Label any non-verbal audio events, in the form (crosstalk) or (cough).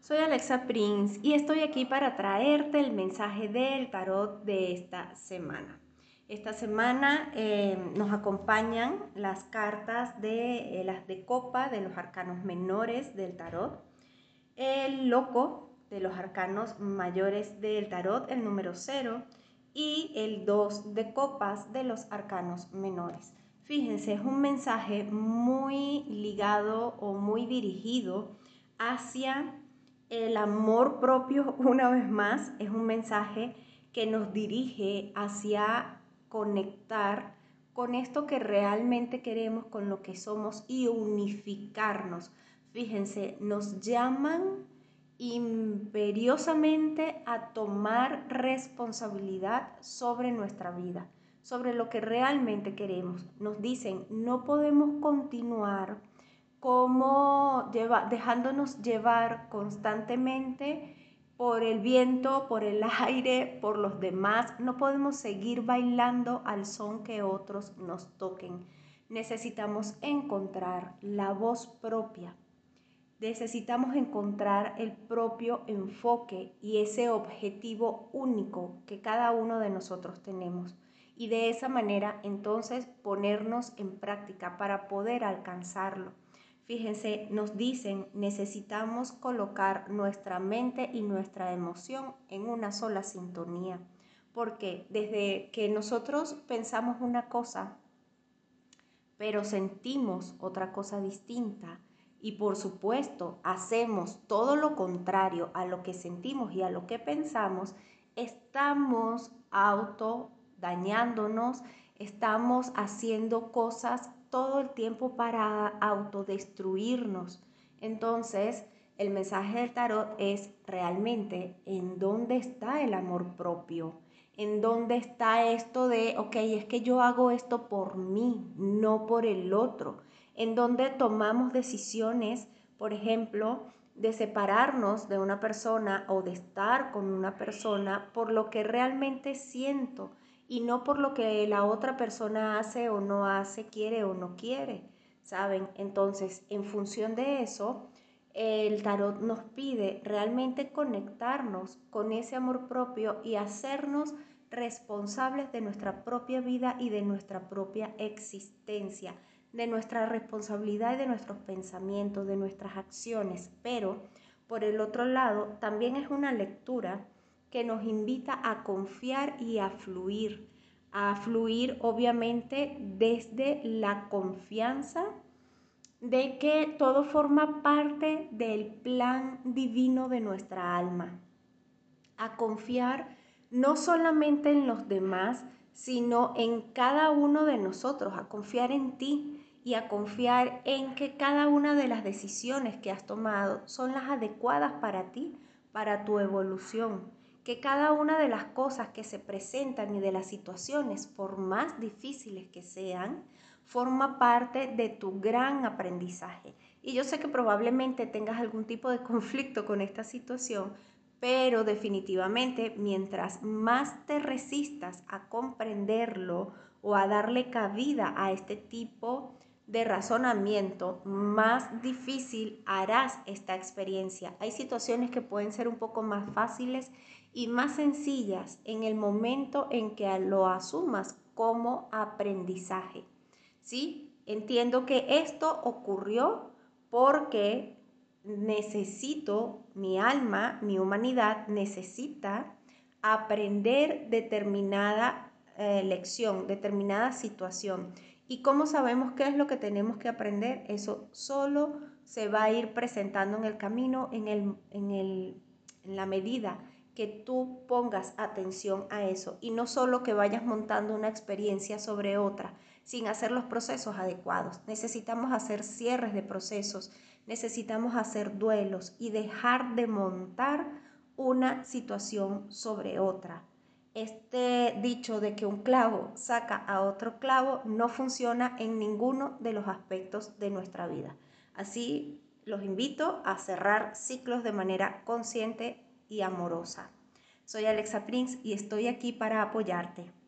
soy Alexa Prince y estoy aquí para traerte el mensaje del tarot de esta semana. Esta semana eh, nos acompañan las cartas de eh, las de copa de los arcanos menores del tarot, el loco de los arcanos mayores del tarot, el número 0, y el 2 de copas de los arcanos menores. Fíjense, es un mensaje muy ligado o muy dirigido hacia el amor propio, (laughs) una vez más, es un mensaje que nos dirige hacia conectar con esto que realmente queremos, con lo que somos y unificarnos. Fíjense, nos llaman imperiosamente a tomar responsabilidad sobre nuestra vida, sobre lo que realmente queremos. Nos dicen, no podemos continuar como lleva, dejándonos llevar constantemente por el viento, por el (laughs) aire, por los demás. No podemos seguir bailando al son que otros nos toquen. Necesitamos encontrar la voz propia. Necesitamos encontrar el propio enfoque y ese objetivo único que cada uno de nosotros tenemos. Y de esa manera entonces ponernos en práctica para poder alcanzarlo. Fíjense, nos dicen, necesitamos colocar nuestra mente y nuestra emoción en una sola sintonía. Porque desde que nosotros pensamos una cosa, pero sentimos otra cosa distinta, y por supuesto hacemos todo lo contrario a lo que sentimos y a lo que pensamos, estamos auto dañándonos, estamos haciendo cosas todo el tiempo para autodestruirnos. Entonces, el mensaje del tarot es realmente en dónde está el amor propio, en dónde está esto de, ok, es que yo hago esto por mí, no por el otro, en dónde tomamos decisiones, por ejemplo, de separarnos de una persona o de estar con una persona por lo que realmente siento y no por lo que la otra persona hace o no hace, quiere o no quiere, ¿saben? Entonces, en función de eso, el tarot nos pide realmente conectarnos con ese amor propio y hacernos responsables de nuestra propia vida y de nuestra propia existencia, de nuestra responsabilidad y de nuestros pensamientos, de nuestras acciones. Pero, por el otro lado, también es una lectura que nos invita a confiar y a fluir, a fluir obviamente desde la confianza de que todo forma parte del plan divino de nuestra alma, a confiar no solamente en los demás, sino en cada uno de nosotros, a confiar en ti y a confiar en que cada una de las decisiones que has tomado son las adecuadas para ti, para tu evolución que cada una de las cosas que se presentan y de las situaciones, por más difíciles que sean, forma parte de tu gran aprendizaje. Y yo sé que probablemente tengas algún tipo de conflicto con esta situación, pero definitivamente mientras más te resistas a comprenderlo o a darle cabida a este tipo de razonamiento, más difícil harás esta experiencia. Hay situaciones que pueden ser un poco más fáciles y más sencillas en el momento en que lo asumas como aprendizaje. ¿Sí? Entiendo que esto ocurrió porque necesito, mi alma, mi humanidad necesita aprender determinada eh, lección, determinada situación. ¿Y cómo sabemos qué es lo que tenemos que aprender? Eso solo se va a ir presentando en el camino, en, el, en, el, en la medida que tú pongas atención a eso y no solo que vayas montando una experiencia sobre otra sin hacer los procesos adecuados. Necesitamos hacer cierres de procesos, necesitamos hacer duelos y dejar de montar una situación sobre otra. Este dicho de que un clavo saca a otro clavo no funciona en ninguno de los aspectos de nuestra vida. Así los invito a cerrar ciclos de manera consciente y amorosa. Soy Alexa Prince y estoy aquí para apoyarte.